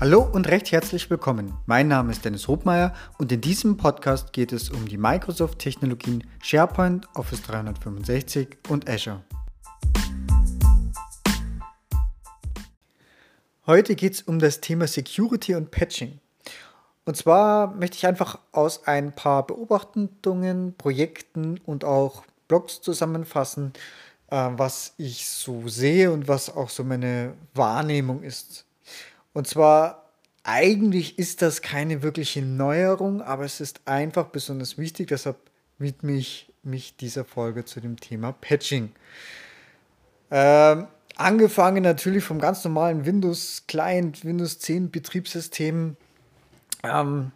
Hallo und recht herzlich willkommen. Mein Name ist Dennis Hobmeier und in diesem Podcast geht es um die Microsoft-Technologien SharePoint, Office 365 und Azure. Heute geht es um das Thema Security und Patching. Und zwar möchte ich einfach aus ein paar Beobachtungen, Projekten und auch Blogs zusammenfassen, äh, was ich so sehe und was auch so meine Wahrnehmung ist. Und zwar, eigentlich ist das keine wirkliche Neuerung, aber es ist einfach besonders wichtig, deshalb widme ich mich dieser Folge zu dem Thema Patching. Ähm, angefangen natürlich vom ganz normalen Windows Client, Windows 10 Betriebssystem. Ähm,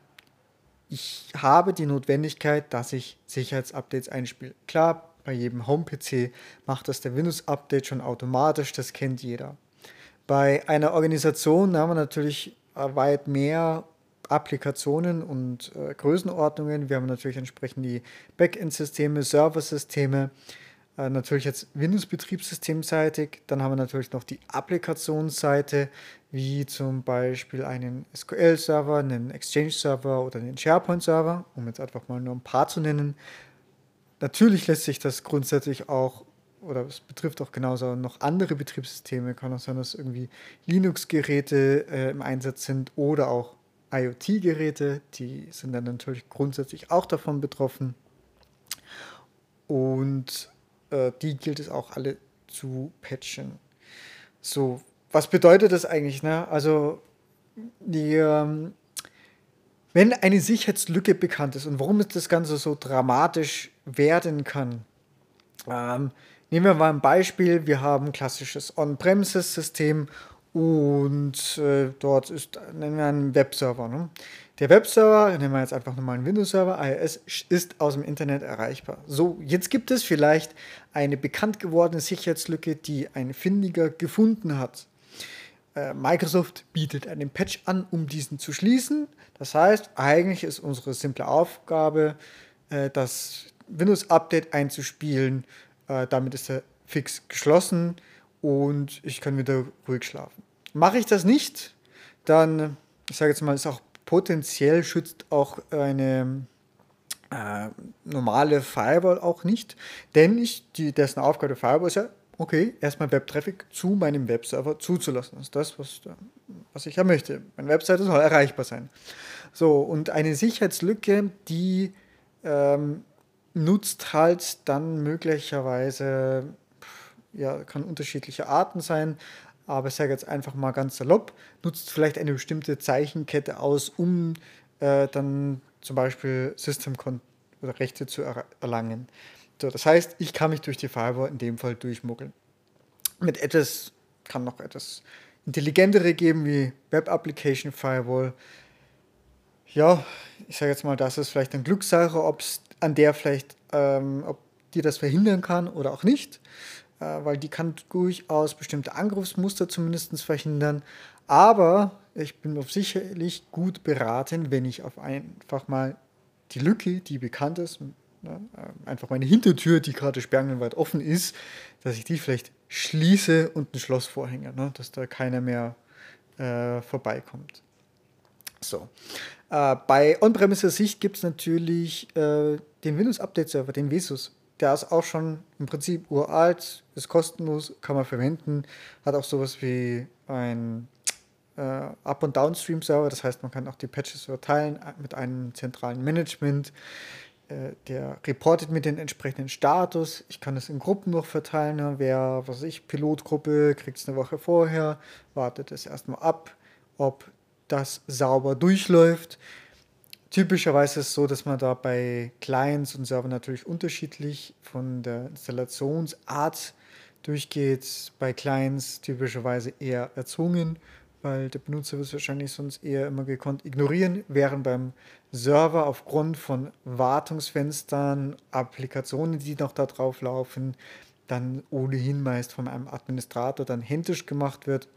ich habe die Notwendigkeit, dass ich Sicherheitsupdates einspiele. Klar, bei jedem Home-PC macht das der Windows-Update schon automatisch, das kennt jeder. Bei einer Organisation haben wir natürlich äh, weit mehr Applikationen und äh, Größenordnungen. Wir haben natürlich entsprechend die Backend-Systeme, Serversysteme, äh, natürlich jetzt Windows-Betriebssystemseitig. Dann haben wir natürlich noch die Applikationsseite, wie zum Beispiel einen SQL-Server, einen Exchange-Server oder einen SharePoint-Server, um jetzt einfach mal nur ein paar zu nennen. Natürlich lässt sich das grundsätzlich auch, oder es betrifft auch genauso noch andere Betriebssysteme, kann auch sein, dass irgendwie Linux-Geräte äh, im Einsatz sind oder auch IoT-Geräte, die sind dann natürlich grundsätzlich auch davon betroffen. Und äh, die gilt es auch alle zu patchen. So, was bedeutet das eigentlich? Ne? Also, die, ähm, wenn eine Sicherheitslücke bekannt ist und warum ist das Ganze so dramatisch werden kann. Ähm, nehmen wir mal ein Beispiel. Wir haben ein klassisches On-Premises-System und äh, dort ist, nennen wir einen Webserver. Ne? Der Webserver, nehmen wir jetzt einfach nochmal einen Windows-Server, IIS, ist aus dem Internet erreichbar. So, jetzt gibt es vielleicht eine bekannt gewordene Sicherheitslücke, die ein Findiger gefunden hat. Äh, Microsoft bietet einen Patch an, um diesen zu schließen. Das heißt, eigentlich ist unsere simple Aufgabe, äh, das Windows-Update einzuspielen. Äh, damit ist der Fix geschlossen und ich kann wieder ruhig schlafen. Mache ich das nicht, dann, ich sage jetzt mal, ist auch potenziell schützt auch eine äh, normale Firewall auch nicht, denn ich, die, dessen Aufgabe der Firewall ist ja, okay, erstmal Webtraffic zu meinem Webserver zuzulassen. Das ist das, was, was ich ja möchte. Meine Webseite soll erreichbar sein. So, und eine Sicherheitslücke, die ähm, nutzt halt dann möglicherweise, ja, kann unterschiedliche Arten sein, aber ich sage jetzt einfach mal ganz salopp, nutzt vielleicht eine bestimmte Zeichenkette aus, um äh, dann zum Beispiel System oder Rechte zu er erlangen. So, das heißt, ich kann mich durch die Firewall in dem Fall durchmuggeln. Mit etwas, kann noch etwas intelligentere geben, wie Web Application Firewall. Ja, ich sage jetzt mal, das ist vielleicht eine Glückssache, ob es an der vielleicht, ähm, ob die das verhindern kann oder auch nicht, äh, weil die kann durchaus bestimmte Angriffsmuster zumindest verhindern. Aber ich bin auf sicherlich gut beraten, wenn ich auf einfach mal die Lücke, die bekannt ist, ne, äh, einfach meine Hintertür, die gerade sperrangelweit offen ist, dass ich die vielleicht schließe und ein Schloss vorhänge, ne, dass da keiner mehr äh, vorbeikommt. So. Äh, bei On-Premises-Sicht gibt es natürlich äh, den Windows Update Server, den Vesus. Der ist auch schon im Prinzip uralt, ist kostenlos, kann man verwenden, hat auch sowas wie ein äh, Up- und Downstream-Server, das heißt, man kann auch die Patches verteilen äh, mit einem zentralen Management. Äh, der reportet mit den entsprechenden Status. Ich kann es in Gruppen noch verteilen. Wer, was weiß ich, Pilotgruppe, kriegt es eine Woche vorher, wartet es erstmal ab, ob das sauber durchläuft. Typischerweise ist es so, dass man da bei Clients und Servern natürlich unterschiedlich von der Installationsart durchgeht. Bei Clients typischerweise eher erzwungen, weil der Benutzer wird es wahrscheinlich sonst eher immer gekonnt ignorieren, während beim Server aufgrund von Wartungsfenstern, Applikationen, die noch da drauf laufen, dann ohnehin meist von einem Administrator dann händisch gemacht wird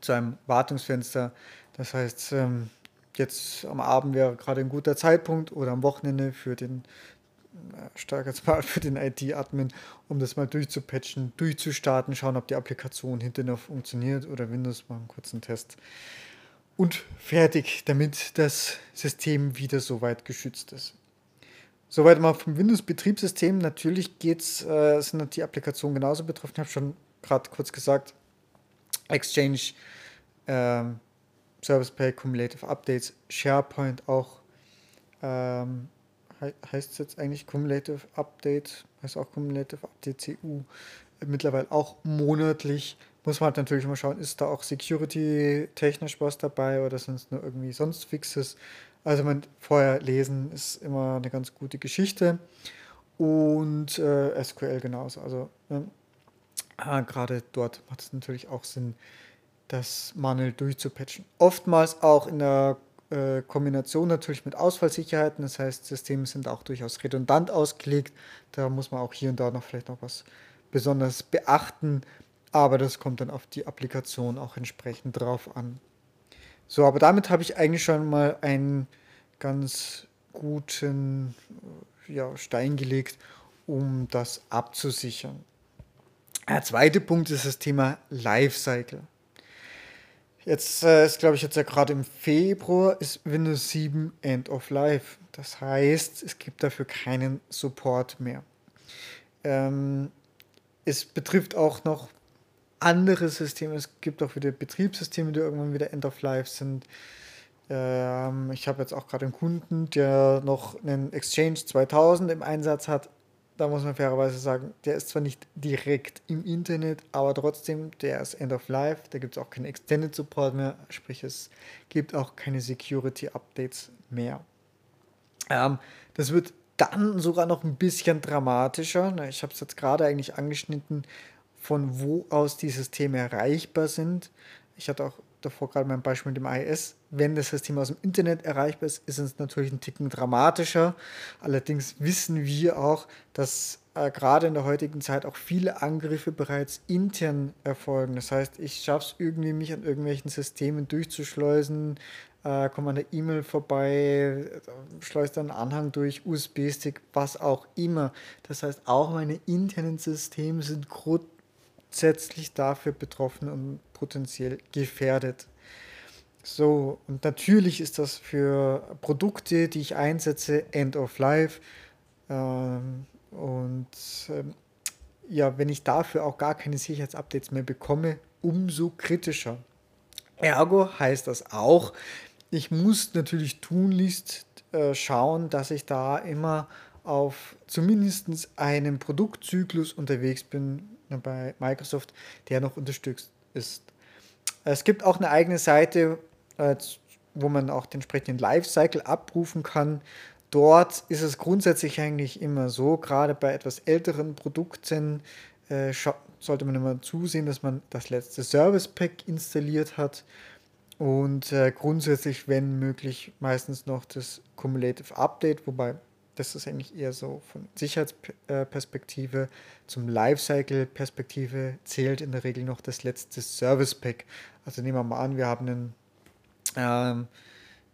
zu einem Wartungsfenster. Das heißt, ähm, jetzt am Abend wäre gerade ein guter Zeitpunkt oder am Wochenende für den äh, stark jetzt mal für den IT-Admin, um das mal durchzupatchen, durchzustarten, schauen, ob die Applikation hinterher noch funktioniert oder Windows mal einen kurzen Test. und fertig, damit das System wieder soweit geschützt ist. Soweit mal vom Windows-Betriebssystem. Natürlich geht's, äh, sind die Applikationen genauso betroffen. Ich habe schon gerade kurz gesagt, Exchange, ähm, Service Pack, Cumulative Updates, SharePoint auch. Ähm, he heißt es jetzt eigentlich Cumulative Update, heißt auch Cumulative Update CU. Mittlerweile auch monatlich. Muss man halt natürlich mal schauen, ist da auch Security-technisch was dabei oder sind es nur irgendwie sonst Fixes. Also man vorher lesen ist immer eine ganz gute Geschichte. Und äh, SQL genauso. Also ne, äh, gerade dort macht es natürlich auch Sinn, das manuell durchzupatchen. Oftmals auch in der äh, Kombination natürlich mit Ausfallsicherheiten. Das heißt, Systeme sind auch durchaus redundant ausgelegt. Da muss man auch hier und da noch vielleicht noch was besonders beachten. Aber das kommt dann auf die Applikation auch entsprechend drauf an. So, aber damit habe ich eigentlich schon mal einen ganz guten ja, Stein gelegt, um das abzusichern. Der zweite Punkt ist das Thema Lifecycle. Jetzt äh, ist, glaube ich, jetzt ja gerade im Februar ist Windows 7 End of Life. Das heißt, es gibt dafür keinen Support mehr. Ähm, es betrifft auch noch andere Systeme. Es gibt auch wieder Betriebssysteme, die irgendwann wieder End of Life sind. Ähm, ich habe jetzt auch gerade einen Kunden, der noch einen Exchange 2000 im Einsatz hat. Da muss man fairerweise sagen, der ist zwar nicht direkt im Internet, aber trotzdem, der ist End of Life. Da gibt es auch keinen Extended Support mehr, sprich es gibt auch keine Security Updates mehr. Ähm, das wird dann sogar noch ein bisschen dramatischer. Ich habe es jetzt gerade eigentlich angeschnitten, von wo aus die Systeme erreichbar sind. Ich hatte auch davor gerade mein Beispiel mit dem IS. Wenn das System aus dem Internet erreichbar ist, ist es natürlich ein Ticken dramatischer. Allerdings wissen wir auch, dass äh, gerade in der heutigen Zeit auch viele Angriffe bereits intern erfolgen. Das heißt, ich schaffe es irgendwie, mich an irgendwelchen Systemen durchzuschleusen, äh, komme an der E-Mail vorbei, schleuse dann einen Anhang durch, USB-Stick, was auch immer. Das heißt, auch meine internen Systeme sind grundsätzlich dafür betroffen und potenziell gefährdet. So, und natürlich ist das für Produkte, die ich einsetze, End of Life. Ähm, und ähm, ja, wenn ich dafür auch gar keine Sicherheitsupdates mehr bekomme, umso kritischer. Ergo heißt das auch, ich muss natürlich tunlichst äh, schauen, dass ich da immer auf zumindest einem Produktzyklus unterwegs bin, bei Microsoft, der noch unterstützt ist. Es gibt auch eine eigene Seite, äh, wo man auch den entsprechenden Lifecycle abrufen kann. Dort ist es grundsätzlich eigentlich immer so, gerade bei etwas älteren Produkten äh, sollte man immer zusehen, dass man das letzte Service Pack installiert hat und äh, grundsätzlich, wenn möglich, meistens noch das Cumulative Update, wobei das ist eigentlich eher so von Sicherheitsperspektive zum Lifecycle-Perspektive zählt in der Regel noch das letzte Service-Pack. Also nehmen wir mal an, wir haben einen ähm,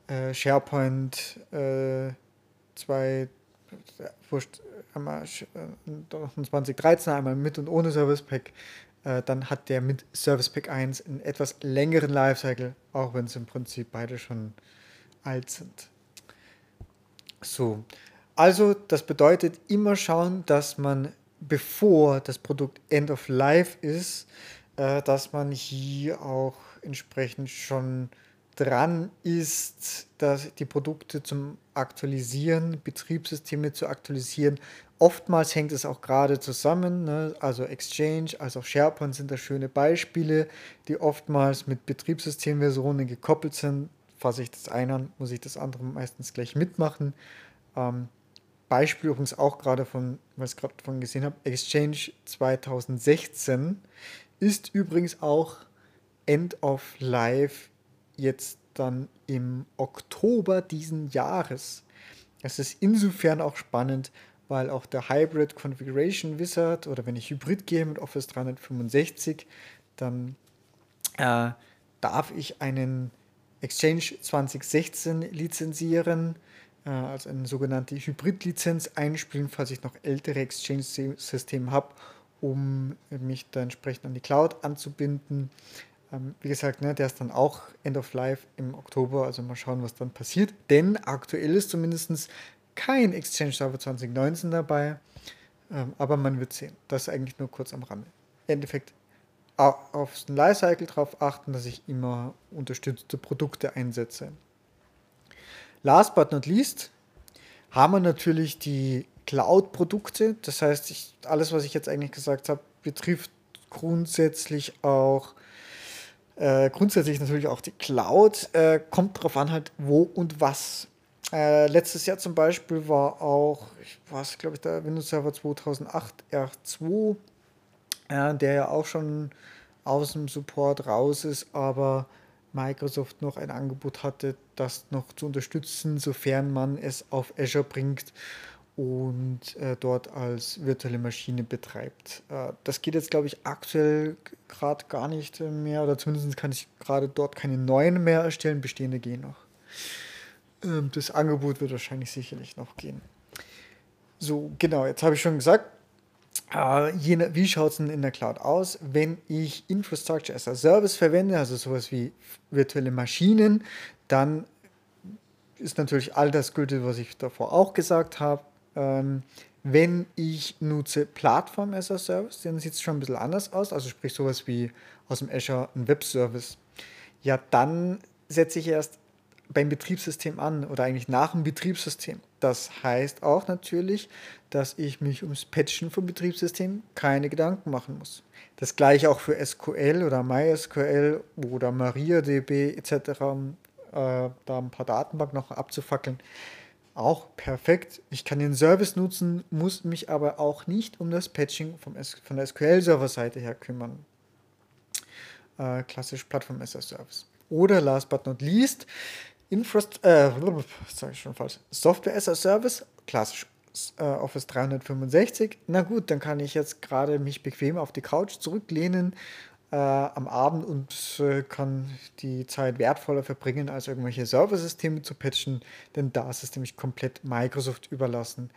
äh, SharePoint äh, 2, wurscht, einmal äh, 2013, einmal mit und ohne Service Pack. Äh, dann hat der mit Service Pack 1 einen etwas längeren Lifecycle, auch wenn es im Prinzip beide schon alt sind. So, also das bedeutet immer schauen, dass man, bevor das Produkt End of Life ist, äh, dass man hier auch entsprechend schon dran ist, dass die Produkte zum Aktualisieren, Betriebssysteme zu aktualisieren. Oftmals hängt es auch gerade zusammen, ne? also Exchange, also SharePoint sind da schöne Beispiele, die oftmals mit Betriebssystemversionen gekoppelt sind. Fasse ich das eine an, muss ich das andere meistens gleich mitmachen. Ähm, Beispiel übrigens auch gerade von, was ich gerade von gesehen habe, Exchange 2016 ist übrigens auch End of Life jetzt dann im Oktober diesen Jahres. Das ist insofern auch spannend, weil auch der Hybrid Configuration Wizard oder wenn ich Hybrid gehe mit Office 365, dann äh, darf ich einen Exchange 2016 lizenzieren äh, als eine sogenannte Hybrid-Lizenz einspielen, falls ich noch ältere Exchange-Systeme habe, um mich da entsprechend an die Cloud anzubinden. Ähm, wie gesagt, ne, der ist dann auch End of Life im Oktober, also mal schauen, was dann passiert. Denn aktuell ist zumindest kein Exchange Server 2019 dabei, ähm, aber man wird sehen. Das ist eigentlich nur kurz am Rande. Im Endeffekt auf den Lifecycle darauf achten, dass ich immer unterstützte Produkte einsetze. Last but not least haben wir natürlich die Cloud-Produkte. Das heißt, ich, alles, was ich jetzt eigentlich gesagt habe, betrifft grundsätzlich auch äh, grundsätzlich natürlich auch die Cloud. Äh, kommt darauf an, halt wo und was. Äh, letztes Jahr zum Beispiel war auch, ich glaube ich, der Windows Server 2008 R2, der ja auch schon aus dem Support raus ist, aber Microsoft noch ein Angebot hatte, das noch zu unterstützen, sofern man es auf Azure bringt und äh, dort als virtuelle Maschine betreibt. Äh, das geht jetzt, glaube ich, aktuell gerade gar nicht mehr oder zumindest kann ich gerade dort keine neuen mehr erstellen, bestehende gehen noch. Ähm, das Angebot wird wahrscheinlich sicherlich noch gehen. So, genau, jetzt habe ich schon gesagt, äh, wie schaut es denn in der Cloud aus, wenn ich Infrastructure as a Service verwende, also sowas wie virtuelle Maschinen, dann ist natürlich all das gültig, was ich davor auch gesagt habe. Ähm, wenn ich nutze Plattform as a Service, dann sieht es schon ein bisschen anders aus, also sprich sowas wie aus dem Azure ein Web-Service. Ja, dann setze ich erst beim Betriebssystem an oder eigentlich nach dem Betriebssystem. Das heißt auch natürlich, dass ich mich ums Patchen vom Betriebssystem keine Gedanken machen muss. Das gleiche auch für SQL oder MySQL oder MariaDB etc., äh, da ein paar Datenbanken noch abzufackeln auch perfekt. Ich kann den Service nutzen, muss mich aber auch nicht um das Patching vom von der SQL-Server-Seite her kümmern. Äh, klassisch Plattform as a Service. Oder last but not least, Infrast äh, ich schon falsch. Software as a Service, klassisch äh, Office 365. Na gut, dann kann ich jetzt gerade mich bequem auf die Couch zurücklehnen äh, am Abend und äh, kann die Zeit wertvoller verbringen, als irgendwelche Serversysteme zu patchen, denn da ist es nämlich komplett Microsoft überlassen.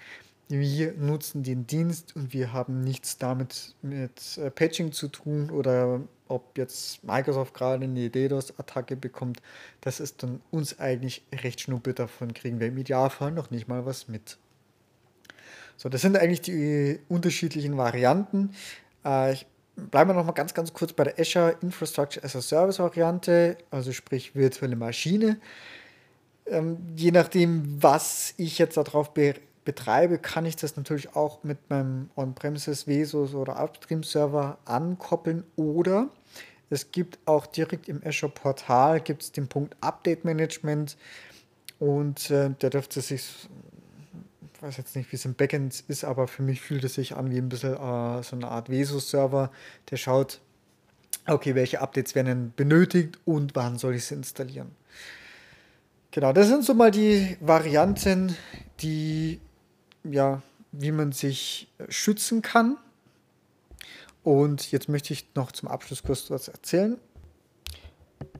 Wir nutzen den Dienst und wir haben nichts damit mit äh, Patching zu tun oder ob jetzt Microsoft gerade eine DDoS-Attacke bekommt, das ist dann uns eigentlich recht schnuppe, davon kriegen wir im Idealfall noch nicht mal was mit. So, das sind eigentlich die unterschiedlichen Varianten. Äh, ich bleiben wir noch mal ganz, ganz kurz bei der Azure Infrastructure as a Service Variante, also sprich virtuelle Maschine. Ähm, je nachdem, was ich jetzt darauf be betreibe, kann ich das natürlich auch mit meinem On-Premises Vesus oder Upstream-Server ankoppeln oder es gibt auch direkt im Azure Portal gibt's den Punkt Update Management und äh, der dürfte sich weiß jetzt nicht, wie es im Backend ist, aber für mich fühlt es sich an wie ein bisschen äh, so eine Art Vesus-Server, der schaut, okay, welche Updates werden denn benötigt und wann soll ich sie installieren. Genau, das sind so mal die Varianten, die, ja, wie man sich schützen kann. Und jetzt möchte ich noch zum Abschluss kurz was erzählen.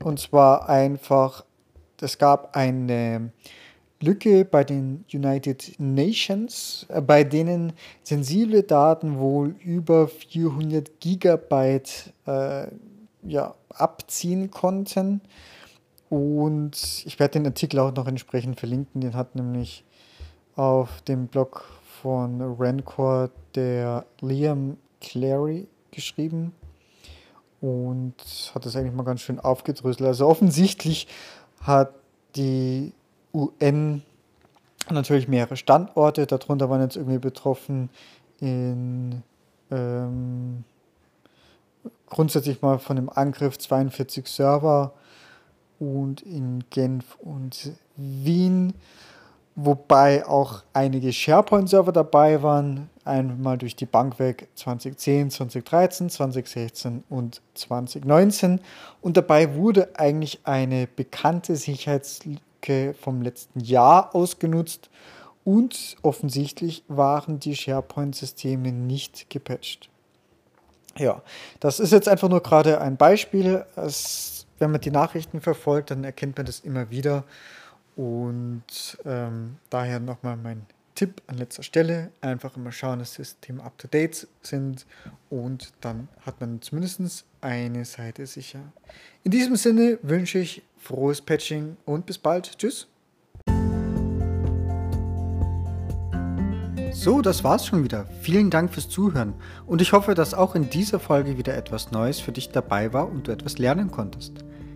Und zwar einfach, es gab eine Lücke bei den United Nations, äh, bei denen sensible Daten wohl über 400 Gigabyte äh, ja, abziehen konnten. Und ich werde den Artikel auch noch entsprechend verlinken. Den hat nämlich auf dem Blog von Rancor der Liam Clary geschrieben. Und hat das eigentlich mal ganz schön aufgedröselt. Also offensichtlich hat die UN natürlich mehrere Standorte, darunter waren jetzt irgendwie betroffen in ähm, grundsätzlich mal von dem Angriff 42 Server und in Genf und Wien, wobei auch einige SharePoint-Server dabei waren, einmal durch die Bank weg 2010, 2013, 2016 und 2019 und dabei wurde eigentlich eine bekannte Sicherheitslücke Lücke vom letzten Jahr ausgenutzt und offensichtlich waren die SharePoint-Systeme nicht gepatcht. Ja, das ist jetzt einfach nur gerade ein Beispiel. Es, wenn man die Nachrichten verfolgt, dann erkennt man das immer wieder. Und ähm, daher nochmal mein Tipp an letzter Stelle, einfach immer schauen, dass Systeme up-to-date sind und dann hat man zumindest eine Seite sicher. In diesem Sinne wünsche ich frohes Patching und bis bald. Tschüss. So, das war's schon wieder. Vielen Dank fürs Zuhören und ich hoffe, dass auch in dieser Folge wieder etwas Neues für dich dabei war und du etwas lernen konntest.